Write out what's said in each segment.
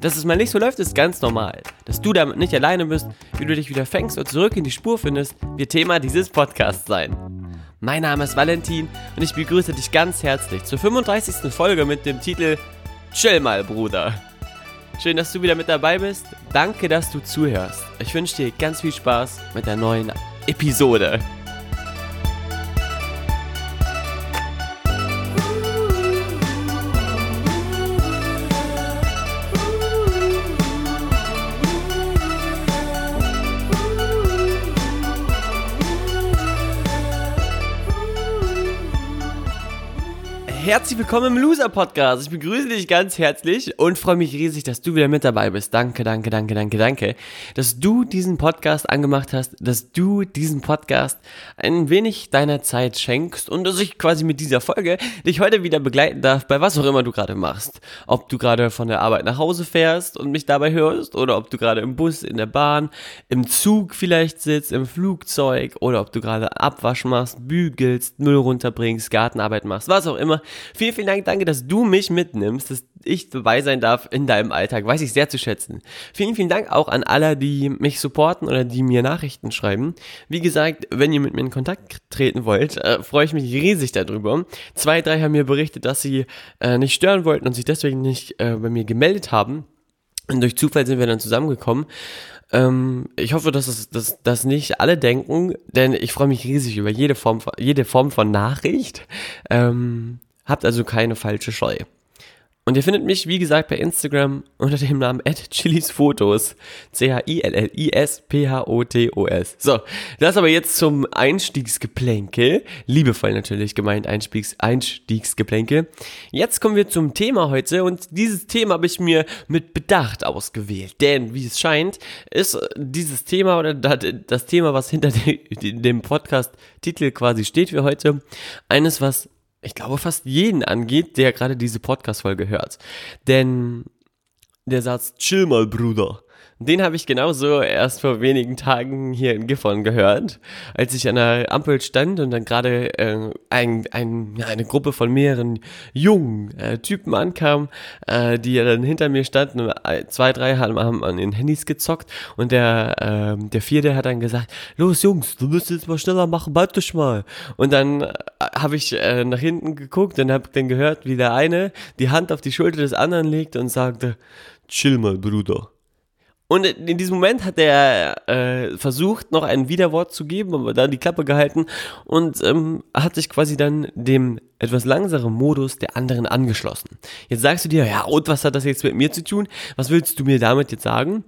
Dass es mal nicht so läuft, ist ganz normal. Dass du damit nicht alleine bist, wie du dich wieder fängst und zurück in die Spur findest, wird Thema dieses Podcasts sein. Mein Name ist Valentin und ich begrüße dich ganz herzlich zur 35. Folge mit dem Titel Chill mal, Bruder. Schön, dass du wieder mit dabei bist. Danke, dass du zuhörst. Ich wünsche dir ganz viel Spaß mit der neuen Episode. Herzlich willkommen im Loser Podcast. Ich begrüße dich ganz herzlich und freue mich riesig, dass du wieder mit dabei bist. Danke, danke, danke, danke, danke, dass du diesen Podcast angemacht hast, dass du diesen Podcast ein wenig deiner Zeit schenkst und dass ich quasi mit dieser Folge dich heute wieder begleiten darf, bei was auch immer du gerade machst. Ob du gerade von der Arbeit nach Hause fährst und mich dabei hörst oder ob du gerade im Bus, in der Bahn, im Zug vielleicht sitzt, im Flugzeug oder ob du gerade Abwasch machst, bügelst, Müll runterbringst, Gartenarbeit machst, was auch immer. Vielen, vielen Dank, danke, dass du mich mitnimmst, dass ich dabei sein darf in deinem Alltag. Weiß ich sehr zu schätzen. Vielen, vielen Dank auch an alle, die mich supporten oder die mir Nachrichten schreiben. Wie gesagt, wenn ihr mit mir in Kontakt treten wollt, äh, freue ich mich riesig darüber. Zwei, drei haben mir berichtet, dass sie äh, nicht stören wollten und sich deswegen nicht äh, bei mir gemeldet haben. Und durch Zufall sind wir dann zusammengekommen. Ähm, ich hoffe, dass es dass, dass nicht alle denken, denn ich freue mich riesig über jede Form von, jede Form von Nachricht. Ähm, Habt also keine falsche Scheu. Und ihr findet mich, wie gesagt, bei Instagram unter dem Namen @chilisfotos. C-H-I-L-L-I-S-P-H-O-T-O-S. So, das aber jetzt zum Einstiegsgeplänkel. Liebevoll natürlich gemeint, Einstiegs Einstiegsgeplänkel. Jetzt kommen wir zum Thema heute und dieses Thema habe ich mir mit Bedacht ausgewählt. Denn, wie es scheint, ist dieses Thema oder das Thema, was hinter dem Podcast-Titel quasi steht für heute, eines, was ich glaube, fast jeden angeht, der gerade diese Podcast-Folge hört. Denn der Satz, chill mal, Bruder, den habe ich genauso erst vor wenigen Tagen hier in Gifhorn gehört, als ich an der Ampel stand und dann gerade äh, ein, ein, eine Gruppe von mehreren jungen äh, Typen ankam, äh, die dann hinter mir standen äh, zwei, drei haben, haben an den Handys gezockt und der, äh, der vierte hat dann gesagt, los Jungs, du musst jetzt mal schneller machen, bald dich mal. Und dann äh, habe ich äh, nach hinten geguckt und habe dann gehört, wie der eine die Hand auf die Schulter des anderen legte und sagte, chill mal, Bruder. Und in diesem Moment hat er äh, versucht, noch ein Widerwort zu geben, aber dann die Klappe gehalten und ähm, hat sich quasi dann dem etwas langsameren Modus der anderen angeschlossen. Jetzt sagst du dir, ja, und was hat das jetzt mit mir zu tun? Was willst du mir damit jetzt sagen?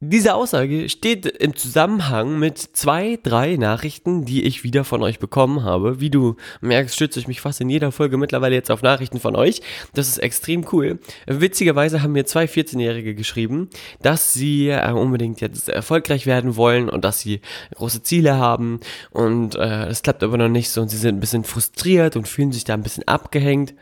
Diese Aussage steht im Zusammenhang mit zwei, drei Nachrichten, die ich wieder von euch bekommen habe. Wie du merkst, stütze ich mich fast in jeder Folge mittlerweile jetzt auf Nachrichten von euch. Das ist extrem cool. Witzigerweise haben mir zwei 14-Jährige geschrieben, dass sie äh, unbedingt jetzt erfolgreich werden wollen und dass sie große Ziele haben und äh, es klappt aber noch nicht so und sie sind ein bisschen frustriert und fühlen sich da ein bisschen abgehängt.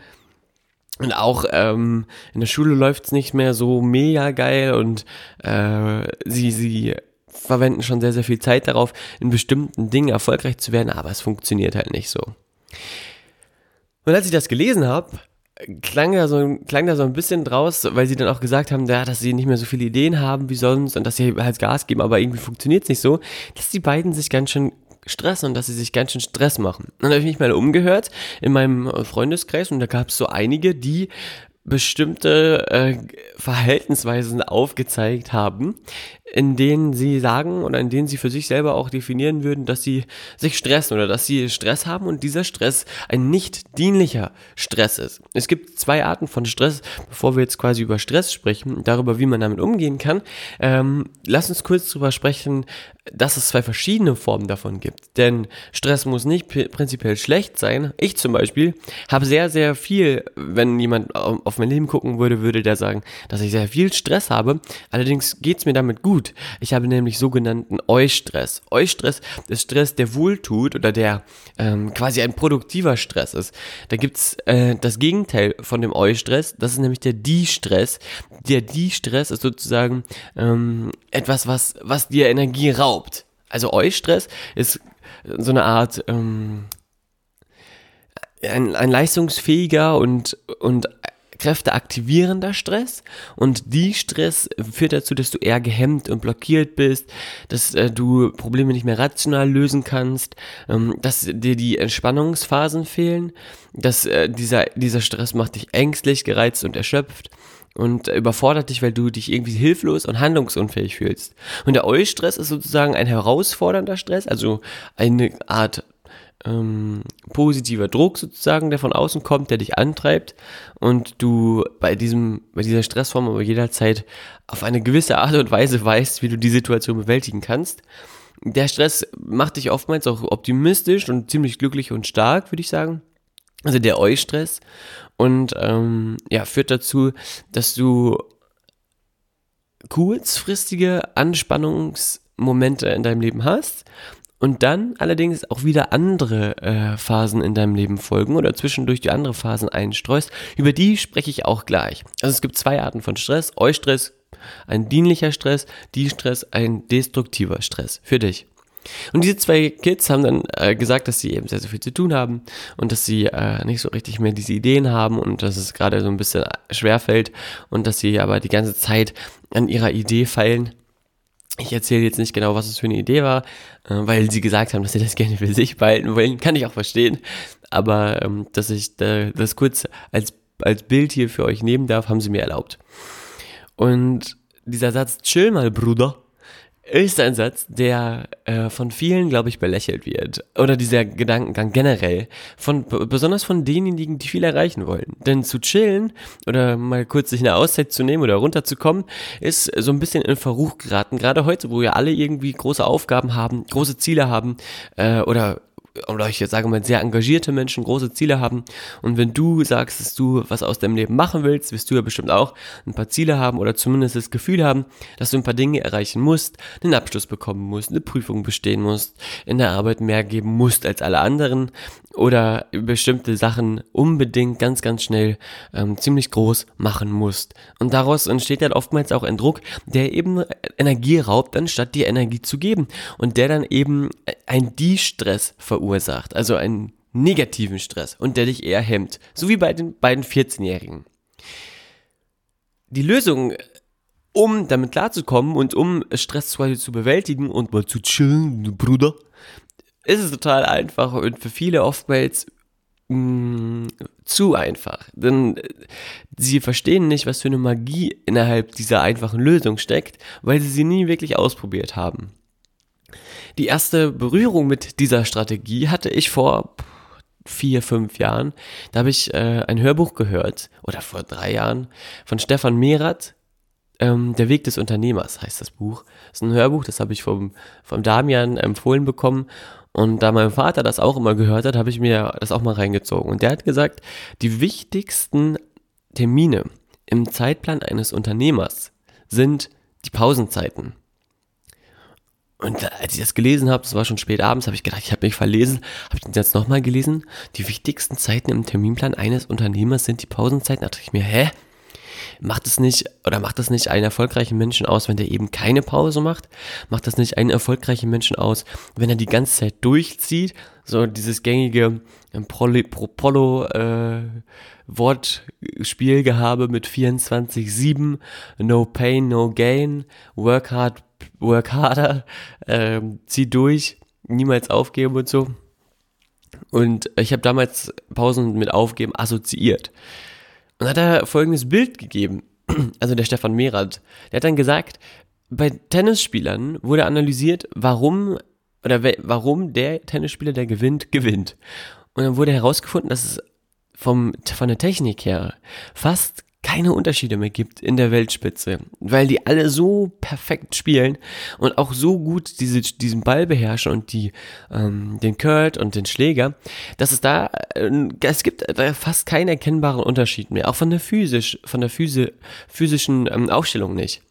Und auch ähm, in der Schule läuft's nicht mehr so mega geil und äh, sie, sie verwenden schon sehr, sehr viel Zeit darauf, in bestimmten Dingen erfolgreich zu werden, aber es funktioniert halt nicht so. Und als ich das gelesen habe, klang da so, klang da so ein bisschen draus, weil sie dann auch gesagt haben, ja, dass sie nicht mehr so viele Ideen haben wie sonst und dass sie halt Gas geben, aber irgendwie funktioniert's nicht so, dass die beiden sich ganz schön Stress und dass sie sich ganz schön Stress machen. Dann habe ich mich mal umgehört in meinem Freundeskreis und da gab es so einige, die bestimmte äh, Verhaltensweisen aufgezeigt haben, in denen sie sagen oder in denen sie für sich selber auch definieren würden, dass sie sich stressen oder dass sie Stress haben und dieser Stress ein nicht dienlicher Stress ist. Es gibt zwei Arten von Stress, bevor wir jetzt quasi über Stress sprechen, darüber, wie man damit umgehen kann. Ähm, lass uns kurz darüber sprechen, dass es zwei verschiedene Formen davon gibt. Denn Stress muss nicht prinzipiell schlecht sein. Ich zum Beispiel habe sehr, sehr viel, wenn jemand auf auf mein Leben gucken würde, würde der sagen, dass ich sehr viel Stress habe. Allerdings geht's mir damit gut. Ich habe nämlich sogenannten Eustress. Eustress ist Stress, der wohltut oder der ähm, quasi ein produktiver Stress ist. Da gibt's äh, das Gegenteil von dem Eustress. Das ist nämlich der Die-Stress. Der Die-Stress ist sozusagen ähm, etwas, was, was dir Energie raubt. Also Eustress ist so eine Art ähm, ein, ein leistungsfähiger und, und kräfteaktivierender Stress und die Stress führt dazu, dass du eher gehemmt und blockiert bist, dass äh, du Probleme nicht mehr rational lösen kannst, ähm, dass dir die Entspannungsphasen fehlen, dass äh, dieser, dieser Stress macht dich ängstlich, gereizt und erschöpft und überfordert dich, weil du dich irgendwie hilflos und handlungsunfähig fühlst. Und der Eustress ist sozusagen ein herausfordernder Stress, also eine Art ähm, positiver Druck sozusagen, der von außen kommt, der dich antreibt und du bei diesem, bei dieser Stressform aber jederzeit auf eine gewisse Art und Weise weißt, wie du die Situation bewältigen kannst. Der Stress macht dich oftmals auch optimistisch und ziemlich glücklich und stark, würde ich sagen. Also der Eustress und ähm, ja, führt dazu, dass du kurzfristige Anspannungsmomente in deinem Leben hast und dann allerdings auch wieder andere äh, Phasen in deinem Leben folgen oder zwischendurch die andere Phasen einstreust. Über die spreche ich auch gleich. Also es gibt zwei Arten von Stress. Eustress, ein dienlicher Stress, die Stress, ein destruktiver Stress für dich. Und diese zwei Kids haben dann äh, gesagt, dass sie eben sehr, sehr viel zu tun haben und dass sie äh, nicht so richtig mehr diese Ideen haben und dass es gerade so ein bisschen schwer fällt und dass sie aber die ganze Zeit an ihrer Idee feilen ich erzähle jetzt nicht genau, was es für eine Idee war, äh, weil sie gesagt haben, dass sie das gerne für sich behalten wollen. Kann ich auch verstehen. Aber ähm, dass ich das kurz als, als Bild hier für euch nehmen darf, haben sie mir erlaubt. Und dieser Satz, chill mal, Bruder, ist ein Satz, der äh, von vielen, glaube ich, belächelt wird. Oder dieser Gedankengang generell. Von, besonders von denjenigen, die viel erreichen wollen. Denn zu chillen oder mal kurz sich eine Auszeit zu nehmen oder runterzukommen, ist so ein bisschen in Verruch geraten. Gerade heute, wo ja alle irgendwie große Aufgaben haben, große Ziele haben äh, oder oder ich sage mal, sehr engagierte Menschen große Ziele haben. Und wenn du sagst, dass du was aus deinem Leben machen willst, wirst du ja bestimmt auch ein paar Ziele haben oder zumindest das Gefühl haben, dass du ein paar Dinge erreichen musst, einen Abschluss bekommen musst, eine Prüfung bestehen musst, in der Arbeit mehr geben musst als alle anderen oder bestimmte Sachen unbedingt ganz, ganz schnell ähm, ziemlich groß machen musst. Und daraus entsteht dann oftmals auch ein Druck, der eben Energie raubt, anstatt dir Energie zu geben. Und der dann eben ein Die-Stress verursacht, also einen negativen Stress und der dich eher hemmt. So wie bei den beiden 14-Jährigen. Die Lösung um damit klarzukommen und um Stress zu bewältigen und mal zu chillen, Bruder, ist es total einfach und für viele oftmals mh, mm, zu einfach. Denn äh, sie verstehen nicht, was für eine Magie innerhalb dieser einfachen Lösung steckt, weil sie sie nie wirklich ausprobiert haben. Die erste Berührung mit dieser Strategie hatte ich vor vier, fünf Jahren. Da habe ich äh, ein Hörbuch gehört, oder vor drei Jahren, von Stefan Merath. Ähm, Der Weg des Unternehmers heißt das Buch. Das ist ein Hörbuch, das habe ich vom, vom Damian empfohlen bekommen. Und da mein Vater das auch immer gehört hat, habe ich mir das auch mal reingezogen. Und der hat gesagt, die wichtigsten Termine im Zeitplan eines Unternehmers sind die Pausenzeiten. Und als ich das gelesen habe, das war schon spät abends, habe ich gedacht, ich habe mich verlesen, habe ich das jetzt nochmal gelesen. Die wichtigsten Zeiten im Terminplan eines Unternehmers sind die Pausenzeiten. Da dachte ich mir, hä? Macht es nicht, oder macht das nicht einen erfolgreichen Menschen aus, wenn der eben keine Pause macht? Macht das nicht einen erfolgreichen Menschen aus, wenn er die ganze Zeit durchzieht? So dieses gängige ähm, Polo, äh, Wortspielgehabe mit 24-7, no pain, no gain, work hard, work harder, äh, zieh durch, niemals aufgeben und so. Und ich habe damals Pausen mit Aufgeben assoziiert. Und hat er folgendes Bild gegeben. Also der Stefan Merath. Der hat dann gesagt, bei Tennisspielern wurde analysiert, warum oder warum der Tennisspieler, der gewinnt, gewinnt. Und dann wurde herausgefunden, dass es vom, von der Technik her fast keine Unterschiede mehr gibt in der Weltspitze, weil die alle so perfekt spielen und auch so gut diese, diesen Ball beherrschen und die, ähm, den Kurt und den Schläger, dass es da, äh, es gibt da fast keinen erkennbaren Unterschied mehr, auch von der physisch, von der Physi physischen ähm, Aufstellung nicht.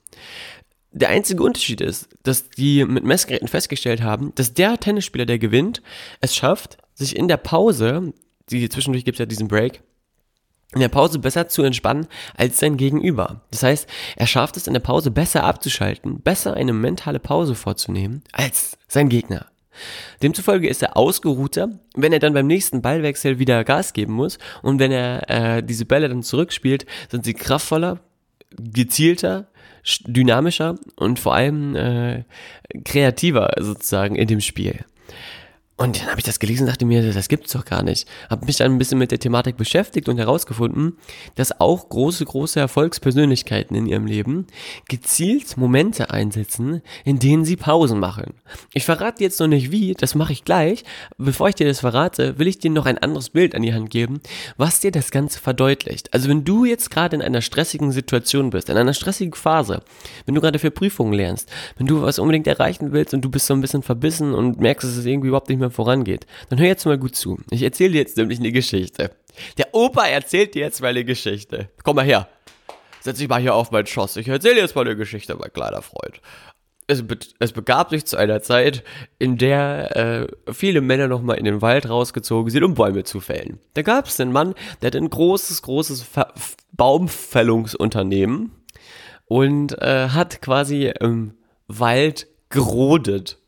Der einzige Unterschied ist, dass die mit Messgeräten festgestellt haben, dass der Tennisspieler, der gewinnt, es schafft, sich in der Pause, die zwischendurch gibt es ja diesen Break, in der Pause besser zu entspannen als sein Gegenüber. Das heißt, er schafft es in der Pause besser abzuschalten, besser eine mentale Pause vorzunehmen als sein Gegner. Demzufolge ist er ausgeruhter, wenn er dann beim nächsten Ballwechsel wieder Gas geben muss und wenn er äh, diese Bälle dann zurückspielt, sind sie kraftvoller, gezielter, dynamischer und vor allem äh, kreativer sozusagen in dem Spiel. Und dann habe ich das gelesen und dachte mir, das gibt's doch gar nicht. Habe mich dann ein bisschen mit der Thematik beschäftigt und herausgefunden, dass auch große, große Erfolgspersönlichkeiten in ihrem Leben gezielt Momente einsetzen, in denen sie Pausen machen. Ich verrate jetzt noch nicht wie, das mache ich gleich. Bevor ich dir das verrate, will ich dir noch ein anderes Bild an die Hand geben, was dir das Ganze verdeutlicht. Also wenn du jetzt gerade in einer stressigen Situation bist, in einer stressigen Phase, wenn du gerade für Prüfungen lernst, wenn du was unbedingt erreichen willst und du bist so ein bisschen verbissen und merkst, es irgendwie überhaupt nicht mehr mehr vorangeht, dann hör jetzt mal gut zu. Ich erzähle dir jetzt nämlich eine Geschichte. Der Opa erzählt dir jetzt mal eine Geschichte. Komm mal her. Setz dich mal hier auf mein Schoss. Ich erzähle jetzt mal eine Geschichte, mein kleiner Freund. Es, be es, begab sich zu einer Zeit, in der äh, viele Männer nochmal in den Wald rausgezogen sind, um Bäume zu fällen. Da gab es einen Mann, der hat ein großes, großes Ver Baumfällungsunternehmen und äh, hat quasi im Wald gerodet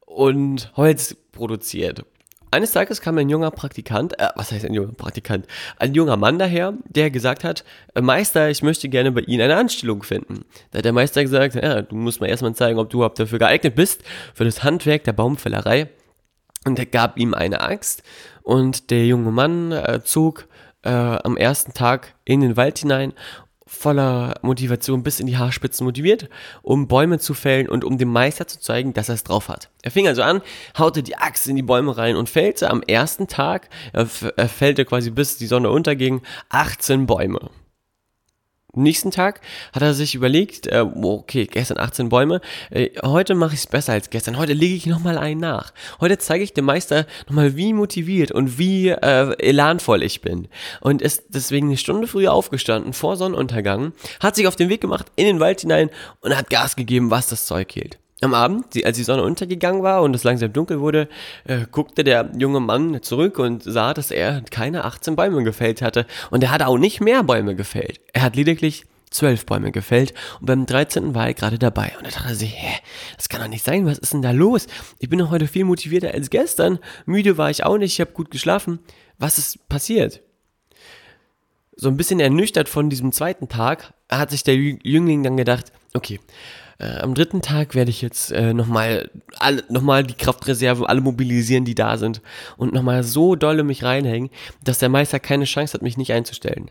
und Holz produziert. Eines Tages kam ein junger Praktikant, äh, was heißt ein junger Praktikant? Ein junger Mann daher, der gesagt hat, äh, Meister, ich möchte gerne bei Ihnen eine Anstellung finden. Da hat der Meister gesagt, ja, du musst mir erstmal zeigen, ob du überhaupt dafür geeignet bist, für das Handwerk der Baumfällerei. Und er gab ihm eine Axt und der junge Mann äh, zog äh, am ersten Tag in den Wald hinein voller Motivation bis in die Haarspitzen motiviert, um Bäume zu fällen und um dem Meister zu zeigen, dass er es drauf hat. Er fing also an, haute die Axt in die Bäume rein und fällte am ersten Tag, er, er fällte quasi bis die Sonne unterging, 18 Bäume nächsten Tag hat er sich überlegt, äh, okay, gestern 18 Bäume, äh, heute mache ich es besser als gestern, heute lege ich nochmal einen nach. Heute zeige ich dem Meister nochmal, wie motiviert und wie äh, elanvoll ich bin. Und ist deswegen eine Stunde früher aufgestanden, vor Sonnenuntergang, hat sich auf den Weg gemacht in den Wald hinein und hat Gas gegeben, was das Zeug hielt. Am Abend, als die Sonne untergegangen war und es langsam dunkel wurde, äh, guckte der junge Mann zurück und sah, dass er keine 18 Bäume gefällt hatte. Und er hatte auch nicht mehr Bäume gefällt. Er hat lediglich zwölf Bäume gefällt und beim 13. war er gerade dabei. Und da dachte er sich, hä, das kann doch nicht sein, was ist denn da los? Ich bin doch heute viel motivierter als gestern. Müde war ich auch nicht, ich habe gut geschlafen. Was ist passiert? So ein bisschen ernüchtert von diesem zweiten Tag hat sich der Jüngling dann gedacht, okay, äh, am dritten Tag werde ich jetzt äh, nochmal noch mal die Kraftreserven alle mobilisieren, die da sind und nochmal so dolle mich reinhängen, dass der Meister keine Chance hat, mich nicht einzustellen.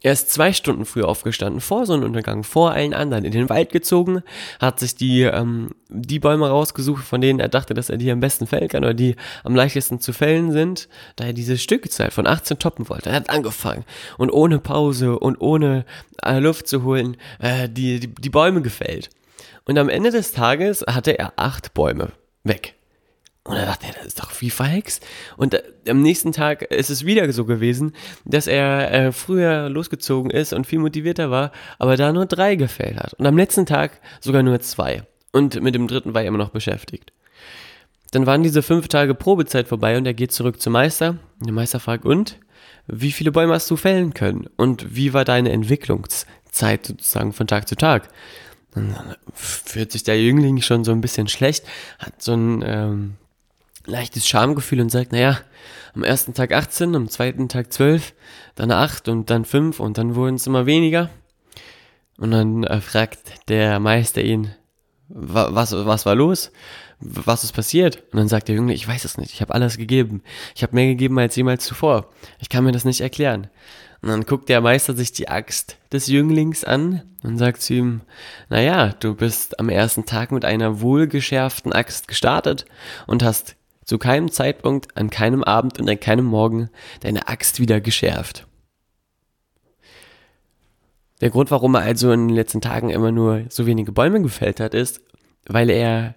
Er ist zwei Stunden früher aufgestanden, vor Sonnenuntergang, vor allen anderen, in den Wald gezogen, hat sich die, ähm, die Bäume rausgesucht, von denen er dachte, dass er die am besten fällen kann oder die am leichtesten zu fällen sind, da er diese Stückzahl von 18 toppen wollte. Er hat angefangen und ohne Pause und ohne äh, Luft zu holen, äh, die, die, die Bäume gefällt. Und am Ende des Tages hatte er acht Bäume weg. Und er dachte das ist doch wie verhext. Und äh, am nächsten Tag ist es wieder so gewesen, dass er äh, früher losgezogen ist und viel motivierter war, aber da nur drei gefällt hat. Und am letzten Tag sogar nur zwei. Und mit dem dritten war er immer noch beschäftigt. Dann waren diese fünf Tage Probezeit vorbei und er geht zurück zum Meister. Der Meister fragt, und? Wie viele Bäume hast du fällen können? Und wie war deine Entwicklungszeit sozusagen von Tag zu Tag? Dann fühlt sich der Jüngling schon so ein bisschen schlecht, hat so ein ähm, leichtes Schamgefühl und sagt, naja, am ersten Tag 18, am zweiten Tag 12, dann 8 und dann 5 und dann wurden es immer weniger. Und dann äh, fragt der Meister ihn, was, was war los? Was ist passiert? Und dann sagt der Jüngling, ich weiß es nicht, ich habe alles gegeben. Ich habe mehr gegeben als jemals zuvor. Ich kann mir das nicht erklären. Und dann guckt der Meister sich die Axt des Jünglings an und sagt zu ihm, naja, du bist am ersten Tag mit einer wohlgeschärften Axt gestartet und hast zu keinem Zeitpunkt, an keinem Abend und an keinem Morgen deine Axt wieder geschärft. Der Grund, warum er also in den letzten Tagen immer nur so wenige Bäume gefällt hat, ist, weil er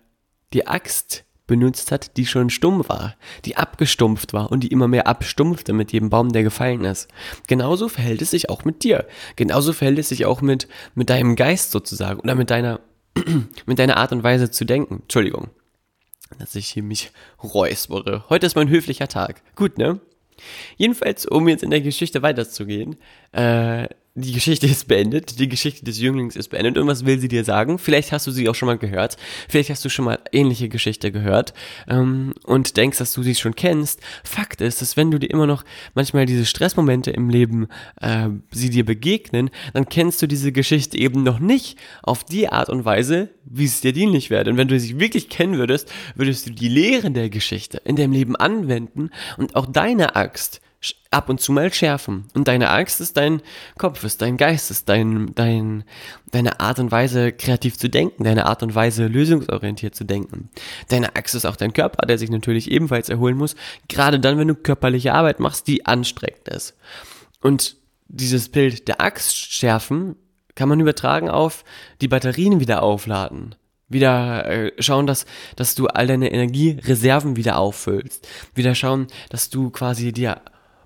die Axt benutzt hat, die schon stumm war, die abgestumpft war und die immer mehr abstumpfte mit jedem Baum, der gefallen ist. Genauso verhält es sich auch mit dir. Genauso verhält es sich auch mit, mit deinem Geist sozusagen oder mit deiner, mit deiner Art und Weise zu denken. Entschuldigung, dass ich hier mich räuspere. Heute ist mein höflicher Tag. Gut, ne? Jedenfalls, um jetzt in der Geschichte weiterzugehen, äh, die Geschichte ist beendet, die Geschichte des Jünglings ist beendet und was will sie dir sagen? Vielleicht hast du sie auch schon mal gehört, vielleicht hast du schon mal ähnliche Geschichte gehört ähm, und denkst, dass du sie schon kennst. Fakt ist, dass wenn du dir immer noch manchmal diese Stressmomente im Leben, äh, sie dir begegnen, dann kennst du diese Geschichte eben noch nicht auf die Art und Weise, wie es dir dienlich wäre. Und wenn du sie wirklich kennen würdest, würdest du die Lehren der Geschichte in deinem Leben anwenden und auch deine Axt ab und zu mal schärfen. Und deine Angst ist dein Kopf, ist dein Geist, ist dein, dein, deine Art und Weise, kreativ zu denken, deine Art und Weise, lösungsorientiert zu denken. Deine Angst ist auch dein Körper, der sich natürlich ebenfalls erholen muss, gerade dann, wenn du körperliche Arbeit machst, die anstrengend ist. Und dieses Bild der Axt schärfen kann man übertragen auf die Batterien wieder aufladen wieder äh, schauen, dass, dass du all deine Energiereserven wieder auffüllst. Wieder schauen, dass du quasi dir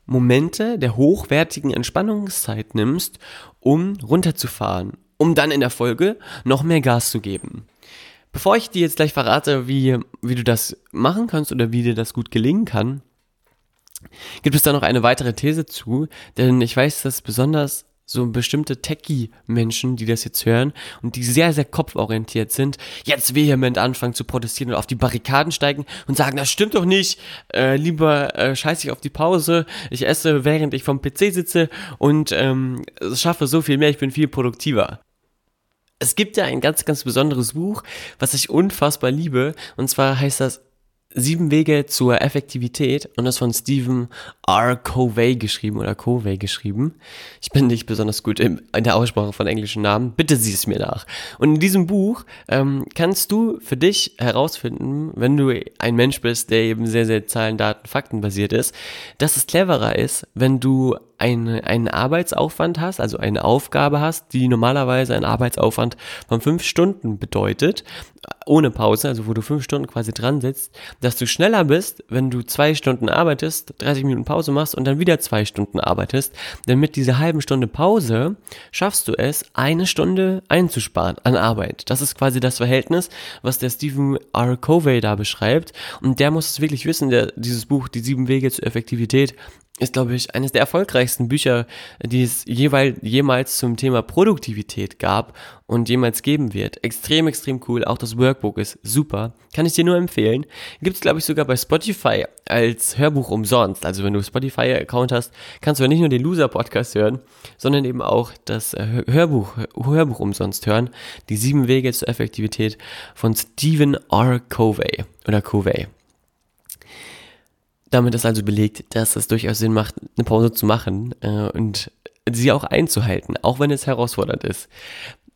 Momente der hochwertigen Entspannungszeit nimmst, um runterzufahren, um dann in der Folge noch mehr Gas zu geben. Bevor ich dir jetzt gleich verrate, wie, wie du das machen kannst oder wie dir das gut gelingen kann, gibt es da noch eine weitere These zu, denn ich weiß, dass besonders so bestimmte Techie-Menschen, die das jetzt hören und die sehr, sehr kopforientiert sind, jetzt vehement anfangen zu protestieren und auf die Barrikaden steigen und sagen, das stimmt doch nicht, äh, lieber äh, scheiße ich auf die Pause, ich esse, während ich vom PC sitze und ähm, schaffe so viel mehr, ich bin viel produktiver. Es gibt ja ein ganz, ganz besonderes Buch, was ich unfassbar liebe, und zwar heißt das Sieben Wege zur Effektivität und das von Stephen R. Covey geschrieben oder Covey geschrieben. Ich bin nicht besonders gut in, der Aussprache von englischen Namen. Bitte sieh es mir nach. Und in diesem Buch ähm, kannst du für dich herausfinden, wenn du ein Mensch bist, der eben sehr, sehr Zahlen, Daten, Fakten basiert ist, dass es cleverer ist, wenn du eine, einen Arbeitsaufwand hast, also eine Aufgabe hast, die normalerweise einen Arbeitsaufwand von fünf Stunden bedeutet, ohne Pause, also wo du fünf Stunden quasi dran sitzt, dass du schneller bist, wenn du zwei Stunden arbeitest, 30 Minuten Pause machst und dann wieder zwei Stunden arbeitest, denn mit dieser halben Stunde Pause schaffst du es, eine Stunde einzusparen an Arbeit. Das ist quasi das Verhältnis, was der Stephen R. Covey da beschreibt und der muss es wirklich wissen, der dieses Buch, die sieben Wege zur Effektivität, ist, glaube ich, eines der erfolgreichsten Bücher, die es jeweils, jemals zum Thema Produktivität gab und jemals geben wird. Extrem, extrem cool. Auch das Workbook ist super. Kann ich dir nur empfehlen. Gibt es, glaube ich, sogar bei Spotify als Hörbuch umsonst. Also wenn du Spotify-Account hast, kannst du nicht nur den Loser-Podcast hören, sondern eben auch das äh, Hörbuch, Hörbuch umsonst hören. Die sieben Wege zur Effektivität von Stephen R. Covey oder Covey. Damit ist also belegt, dass es durchaus Sinn macht, eine Pause zu machen äh, und sie auch einzuhalten, auch wenn es herausfordernd ist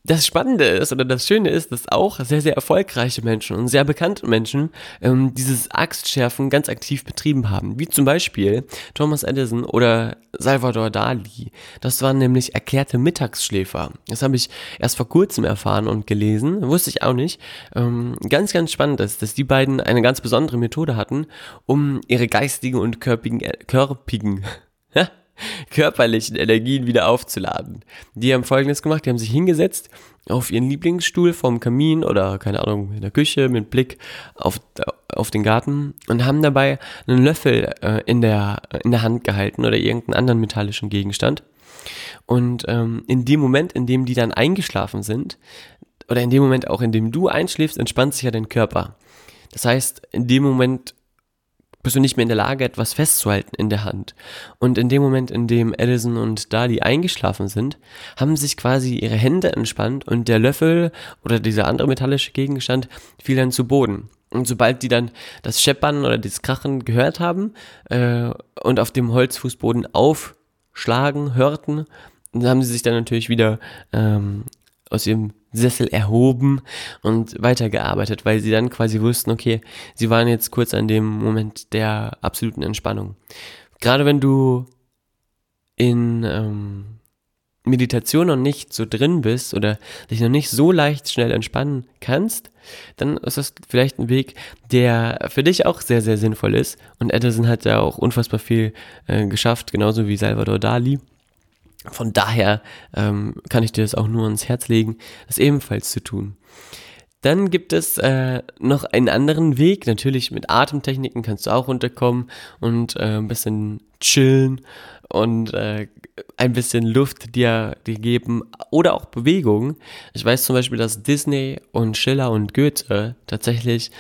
das Spannende ist oder das Schöne ist, dass auch sehr, sehr erfolgreiche Menschen und sehr bekannte Menschen ähm, dieses Axtschärfen ganz aktiv betrieben haben. Wie zum Beispiel Thomas Edison oder Salvador Dali. Das waren nämlich erklärte Mittagsschläfer. Das habe ich erst vor kurzem erfahren und gelesen. Wusste ich auch nicht. Ähm, ganz, ganz spannend ist, dass die beiden eine ganz besondere Methode hatten, um ihre geistigen und körpigen, äh, körpigen körperlichen Energien wieder aufzuladen. Die haben folgendes gemacht, die haben sich hingesetzt auf ihren Lieblingsstuhl vorm Kamin oder keine Ahnung in der Küche mit Blick auf, auf den Garten und haben dabei einen Löffel äh, in, der, in der Hand gehalten oder irgendeinen anderen metallischen Gegenstand. Und ähm, in dem Moment, in dem die dann eingeschlafen sind, oder in dem Moment auch, in dem du einschläfst, entspannt sich ja dein Körper. Das heißt, in dem Moment bist du nicht mehr in der Lage, etwas festzuhalten in der Hand. Und in dem Moment, in dem Edison und Dali eingeschlafen sind, haben sich quasi ihre Hände entspannt und der Löffel oder dieser andere metallische Gegenstand fiel dann zu Boden. Und sobald die dann das Scheppern oder das Krachen gehört haben äh, und auf dem Holzfußboden aufschlagen hörten, haben sie sich dann natürlich wieder ähm, aus ihrem Sessel erhoben und weitergearbeitet, weil sie dann quasi wussten, okay, sie waren jetzt kurz an dem Moment der absoluten Entspannung. Gerade wenn du in, ähm, Meditation noch nicht so drin bist oder dich noch nicht so leicht schnell entspannen kannst, dann ist das vielleicht ein Weg, der für dich auch sehr, sehr sinnvoll ist. Und Edison hat ja auch unfassbar viel äh, geschafft, genauso wie Salvador Dali. Von daher ähm, kann ich dir das auch nur ans Herz legen, das ebenfalls zu tun. Dann gibt es äh, noch einen anderen Weg. Natürlich mit Atemtechniken kannst du auch runterkommen und äh, ein bisschen chillen und äh, ein bisschen Luft dir, dir geben oder auch Bewegung. Ich weiß zum Beispiel, dass Disney und Schiller und Goethe tatsächlich,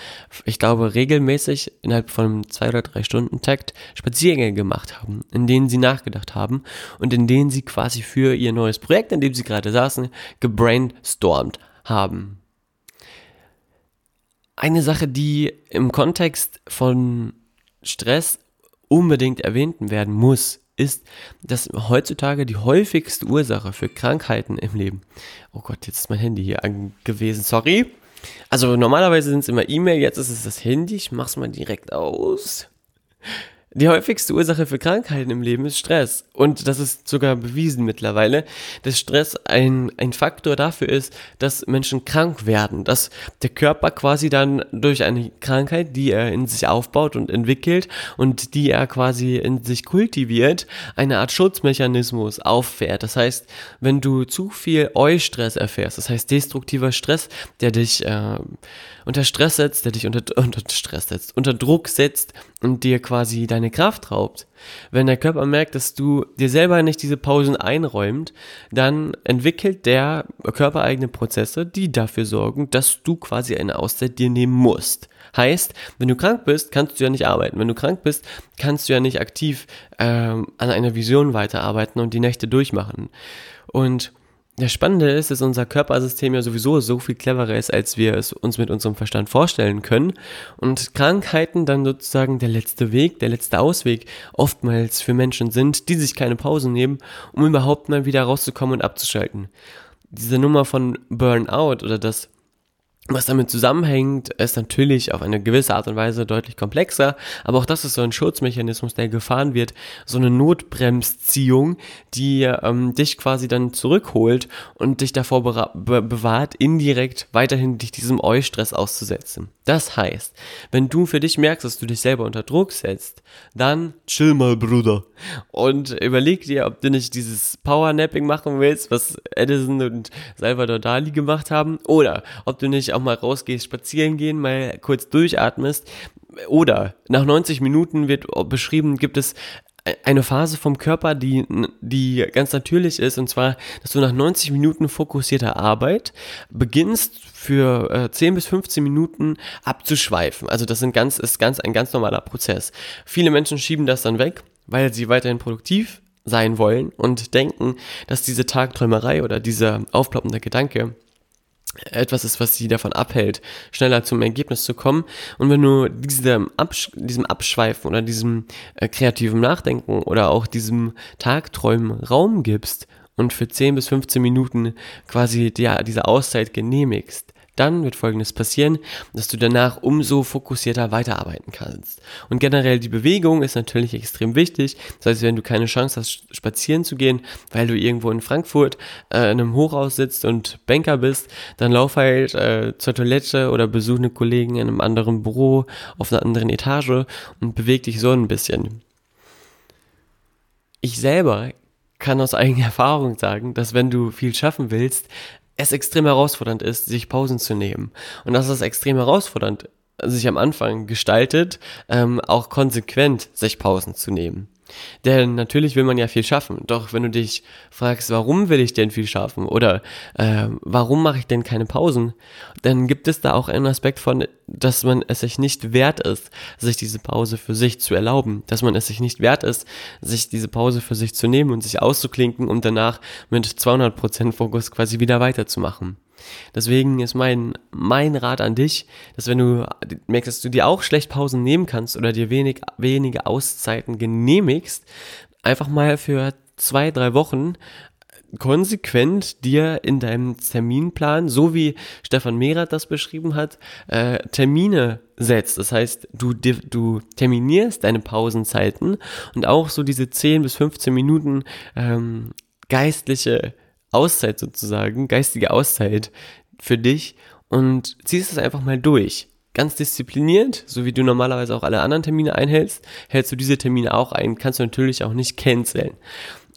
ich glaube, regelmäßig innerhalb von zwei oder drei Stunden Takt Spaziergänge gemacht haben, in denen sie nachgedacht haben und in denen sie quasi für ihr neues Projekt, in dem sie gerade saßen, gebrainstormt haben. Eine Sache, die im Kontext von Stress unbedingt erwähnt werden muss, ist, dass heutzutage die häufigste Ursache für Krankheiten im Leben. Oh Gott, jetzt ist mein Handy hier gewesen, sorry. Also normalerweise sind es immer E-Mail, jetzt ist es das Handy. Ich mach's mal direkt aus. Die häufigste Ursache für Krankheiten im Leben ist Stress. Und das ist sogar bewiesen mittlerweile, dass Stress ein, ein Faktor dafür ist, dass Menschen krank werden. Dass der Körper quasi dann durch eine Krankheit, die er in sich aufbaut und entwickelt und die er quasi in sich kultiviert, eine Art Schutzmechanismus auffährt. Das heißt, wenn du zu viel Eustress erfährst, das heißt destruktiver Stress, der dich äh, unter Stress setzt, der dich unter, unter Stress setzt, unter Druck setzt und dir quasi deine Kraft raubt. Wenn der Körper merkt, dass du dir selber nicht diese Pausen einräumt, dann entwickelt der Körper eigene Prozesse, die dafür sorgen, dass du quasi eine Auszeit dir nehmen musst. Heißt, wenn du krank bist, kannst du ja nicht arbeiten. Wenn du krank bist, kannst du ja nicht aktiv ähm, an einer Vision weiterarbeiten und die Nächte durchmachen. Und das Spannende ist, dass unser Körpersystem ja sowieso so viel cleverer ist, als wir es uns mit unserem Verstand vorstellen können. Und Krankheiten dann sozusagen der letzte Weg, der letzte Ausweg oftmals für Menschen sind, die sich keine Pausen nehmen, um überhaupt mal wieder rauszukommen und abzuschalten. Diese Nummer von Burnout oder das was damit zusammenhängt, ist natürlich auf eine gewisse Art und Weise deutlich komplexer, aber auch das ist so ein Schutzmechanismus, der gefahren wird, so eine Notbremsziehung, die ähm, dich quasi dann zurückholt und dich davor be bewahrt, indirekt weiterhin dich diesem Eustress auszusetzen. Das heißt, wenn du für dich merkst, dass du dich selber unter Druck setzt, dann chill mal, Bruder. Und überleg dir, ob du nicht dieses Powernapping machen willst, was Edison und Salvador Dali gemacht haben, oder ob du nicht auch mal rausgehst, spazieren gehen, mal kurz durchatmest. Oder nach 90 Minuten wird beschrieben, gibt es eine Phase vom Körper, die, die ganz natürlich ist, und zwar, dass du nach 90 Minuten fokussierter Arbeit beginnst, für äh, 10 bis 15 Minuten abzuschweifen. Also das sind ganz, ist ganz, ein ganz normaler Prozess. Viele Menschen schieben das dann weg, weil sie weiterhin produktiv sein wollen und denken, dass diese Tagträumerei oder dieser aufploppende Gedanke etwas ist, was sie davon abhält, schneller zum Ergebnis zu kommen. Und wenn du diesem, Absch diesem Abschweifen oder diesem äh, kreativen Nachdenken oder auch diesem Tagträumen Raum gibst und für 10 bis 15 Minuten quasi ja, diese Auszeit genehmigst, dann wird folgendes passieren, dass du danach umso fokussierter weiterarbeiten kannst. Und generell die Bewegung ist natürlich extrem wichtig. Das heißt, wenn du keine Chance hast, spazieren zu gehen, weil du irgendwo in Frankfurt äh, in einem Hochhaus sitzt und Banker bist, dann lauf halt äh, zur Toilette oder besuch eine Kollegen in einem anderen Büro auf einer anderen Etage und beweg dich so ein bisschen. Ich selber kann aus eigener Erfahrung sagen, dass wenn du viel schaffen willst, es extrem herausfordernd ist, sich Pausen zu nehmen. Und dass es extrem herausfordernd sich am Anfang gestaltet, ähm, auch konsequent sich Pausen zu nehmen. Denn natürlich will man ja viel schaffen. Doch wenn du dich fragst, warum will ich denn viel schaffen oder äh, warum mache ich denn keine Pausen, dann gibt es da auch einen Aspekt von, dass man es sich nicht wert ist, sich diese Pause für sich zu erlauben. Dass man es sich nicht wert ist, sich diese Pause für sich zu nehmen und sich auszuklinken, um danach mit 200% Fokus quasi wieder weiterzumachen. Deswegen ist mein, mein Rat an dich, dass wenn du merkst, dass du dir auch schlecht Pausen nehmen kannst oder dir wenig, wenige Auszeiten genehmigst, einfach mal für zwei, drei Wochen konsequent dir in deinem Terminplan, so wie Stefan Mehrath das beschrieben hat, äh, Termine setzt. Das heißt, du, du terminierst deine Pausenzeiten und auch so diese 10 bis 15 Minuten ähm, geistliche Auszeit sozusagen, geistige Auszeit für dich und ziehst es einfach mal durch. Ganz diszipliniert, so wie du normalerweise auch alle anderen Termine einhältst, hältst du diese Termine auch ein, kannst du natürlich auch nicht canceln.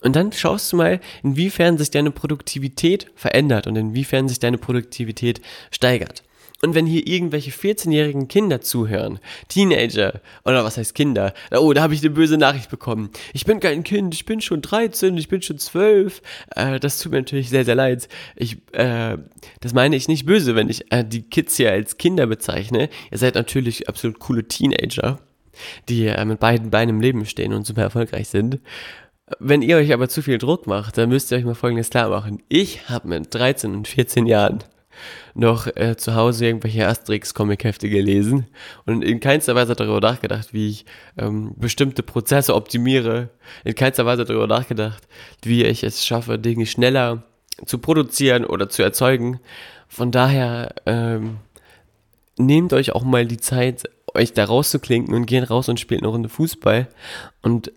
Und dann schaust du mal, inwiefern sich deine Produktivität verändert und inwiefern sich deine Produktivität steigert. Und wenn hier irgendwelche 14-jährigen Kinder zuhören, Teenager, oder was heißt Kinder, oh, da habe ich eine böse Nachricht bekommen. Ich bin kein Kind, ich bin schon 13, ich bin schon 12. Äh, das tut mir natürlich sehr, sehr leid. Ich, äh, das meine ich nicht böse, wenn ich äh, die Kids hier als Kinder bezeichne. Ihr seid natürlich absolut coole Teenager, die äh, mit beiden Beinen im Leben stehen und super erfolgreich sind. Wenn ihr euch aber zu viel Druck macht, dann müsst ihr euch mal Folgendes klar machen. Ich habe mit 13 und 14 Jahren noch äh, zu Hause irgendwelche Asterix-Comic-Hefte gelesen. Und in keinster Weise darüber nachgedacht, wie ich ähm, bestimmte Prozesse optimiere, in keinster Weise darüber nachgedacht, wie ich es schaffe, Dinge schneller zu produzieren oder zu erzeugen. Von daher ähm, nehmt euch auch mal die Zeit, euch da rauszuklinken und geht raus und spielt eine Runde Fußball. Und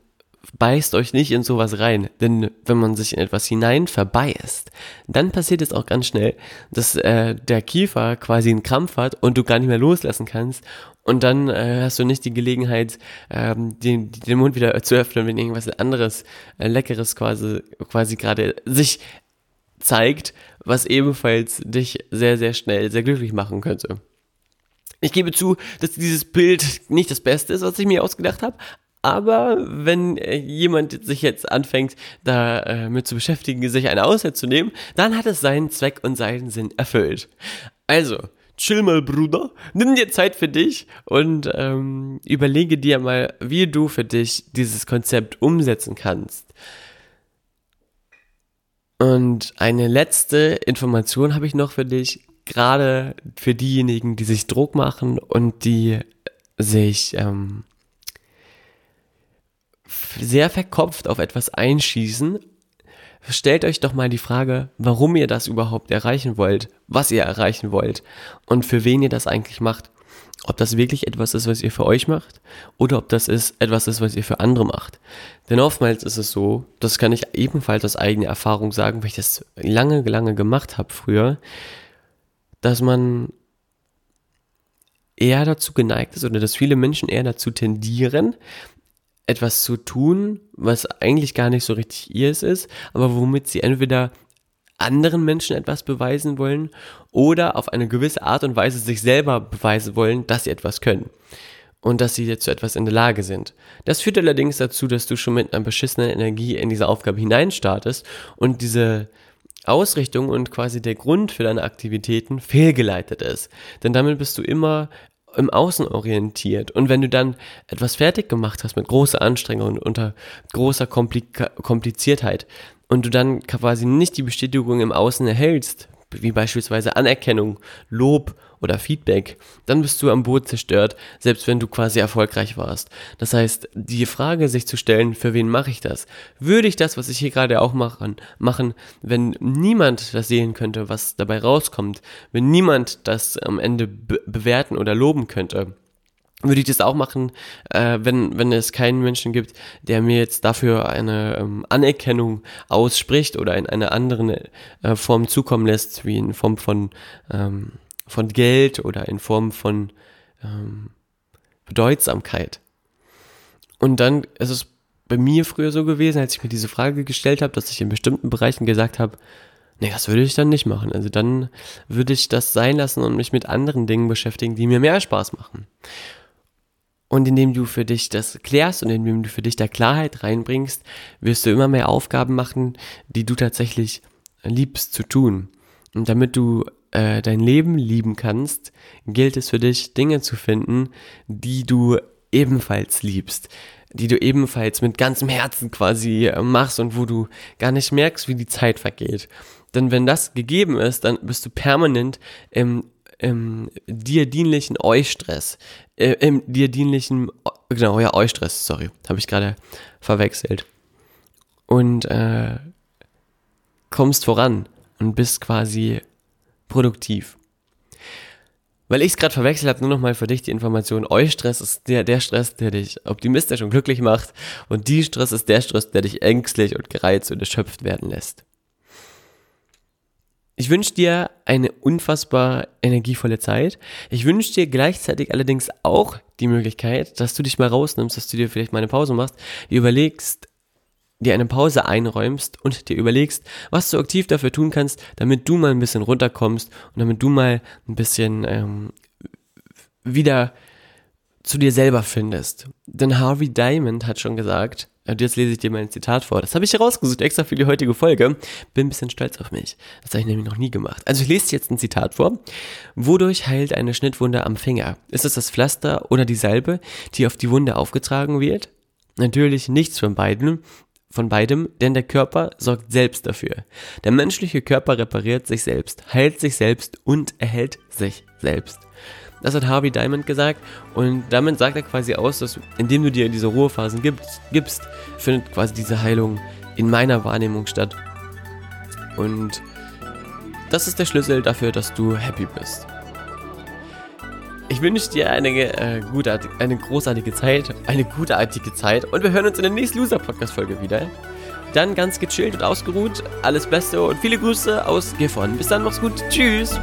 beißt euch nicht in sowas rein. Denn wenn man sich in etwas hinein verbeißt, dann passiert es auch ganz schnell, dass äh, der Kiefer quasi einen Krampf hat und du gar nicht mehr loslassen kannst. Und dann äh, hast du nicht die Gelegenheit, ähm, den, den Mund wieder zu öffnen, wenn irgendwas anderes, äh, Leckeres quasi, quasi gerade sich zeigt, was ebenfalls dich sehr, sehr schnell sehr glücklich machen könnte. Ich gebe zu, dass dieses Bild nicht das Beste ist, was ich mir ausgedacht habe, aber wenn äh, jemand sich jetzt anfängt, da äh, zu beschäftigen, sich eine Auszeit zu nehmen, dann hat es seinen Zweck und seinen Sinn erfüllt. Also, chill mal, Bruder, nimm dir Zeit für dich und ähm, überlege dir mal, wie du für dich dieses Konzept umsetzen kannst. Und eine letzte Information habe ich noch für dich, gerade für diejenigen, die sich Druck machen und die sich ähm, sehr verkopft auf etwas einschießen, stellt euch doch mal die Frage, warum ihr das überhaupt erreichen wollt, was ihr erreichen wollt und für wen ihr das eigentlich macht. Ob das wirklich etwas ist, was ihr für euch macht oder ob das ist etwas ist, was ihr für andere macht. Denn oftmals ist es so, das kann ich ebenfalls aus eigener Erfahrung sagen, weil ich das lange, lange gemacht habe früher, dass man eher dazu geneigt ist oder dass viele Menschen eher dazu tendieren, etwas zu tun, was eigentlich gar nicht so richtig ihrs ist, aber womit sie entweder anderen Menschen etwas beweisen wollen oder auf eine gewisse Art und Weise sich selber beweisen wollen, dass sie etwas können und dass sie zu etwas in der Lage sind. Das führt allerdings dazu, dass du schon mit einer beschissenen Energie in diese Aufgabe hineinstartest und diese Ausrichtung und quasi der Grund für deine Aktivitäten fehlgeleitet ist. Denn damit bist du immer im Außen orientiert. Und wenn du dann etwas fertig gemacht hast mit großer Anstrengung und unter großer Komplika Kompliziertheit und du dann quasi nicht die Bestätigung im Außen erhältst, wie beispielsweise Anerkennung, Lob oder Feedback, dann bist du am Boot zerstört, selbst wenn du quasi erfolgreich warst. Das heißt, die Frage sich zu stellen, für wen mache ich das? Würde ich das, was ich hier gerade auch machen, machen, wenn niemand das sehen könnte, was dabei rauskommt, wenn niemand das am Ende be bewerten oder loben könnte? würde ich das auch machen, äh, wenn, wenn es keinen Menschen gibt, der mir jetzt dafür eine ähm, Anerkennung ausspricht oder in einer anderen äh, Form zukommen lässt, wie in Form von, ähm, von Geld oder in Form von ähm, Bedeutsamkeit. Und dann ist es bei mir früher so gewesen, als ich mir diese Frage gestellt habe, dass ich in bestimmten Bereichen gesagt habe, nee, das würde ich dann nicht machen. Also dann würde ich das sein lassen und mich mit anderen Dingen beschäftigen, die mir mehr Spaß machen. Und indem du für dich das klärst und indem du für dich da Klarheit reinbringst, wirst du immer mehr Aufgaben machen, die du tatsächlich liebst zu tun. Und damit du äh, dein Leben lieben kannst, gilt es für dich, Dinge zu finden, die du ebenfalls liebst, die du ebenfalls mit ganzem Herzen quasi äh, machst und wo du gar nicht merkst, wie die Zeit vergeht. Denn wenn das gegeben ist, dann bist du permanent im im dir dienlichen Eustress, äh, im dir dienlichen, genau, ja, Eustress, sorry, habe ich gerade verwechselt. Und äh, kommst voran und bist quasi produktiv. weil ich es gerade verwechselt habe, nur nochmal für dich die Information. Eustress ist der, der Stress, der dich optimistisch und glücklich macht. Und die Stress ist der Stress, der dich ängstlich und gereizt und erschöpft werden lässt. Ich wünsche dir eine unfassbar energievolle Zeit. Ich wünsche dir gleichzeitig allerdings auch die Möglichkeit, dass du dich mal rausnimmst, dass du dir vielleicht mal eine Pause machst, dir überlegst, dir eine Pause einräumst und dir überlegst, was du aktiv dafür tun kannst, damit du mal ein bisschen runterkommst und damit du mal ein bisschen ähm, wieder zu dir selber findest. Denn Harvey Diamond hat schon gesagt, und jetzt lese ich dir mal ein Zitat vor. Das habe ich herausgesucht, extra für die heutige Folge. Bin ein bisschen stolz auf mich. Das habe ich nämlich noch nie gemacht. Also ich lese jetzt ein Zitat vor. Wodurch heilt eine Schnittwunde am Finger? Ist es das Pflaster oder die Salbe, die auf die Wunde aufgetragen wird? Natürlich nichts von beiden, von beidem, denn der Körper sorgt selbst dafür. Der menschliche Körper repariert sich selbst, heilt sich selbst und erhält sich selbst. Das hat Harvey Diamond gesagt und damit sagt er quasi aus, dass indem du dir diese Ruhephasen gibst, gibst findet quasi diese Heilung in meiner Wahrnehmung statt. Und das ist der Schlüssel dafür, dass du happy bist. Ich wünsche dir eine, äh, gute, eine großartige Zeit, eine gutartige Zeit und wir hören uns in der nächsten Loser-Podcast-Folge wieder. Dann ganz gechillt und ausgeruht. Alles Beste und viele Grüße aus Gifhorn. Bis dann, mach's gut. Tschüss.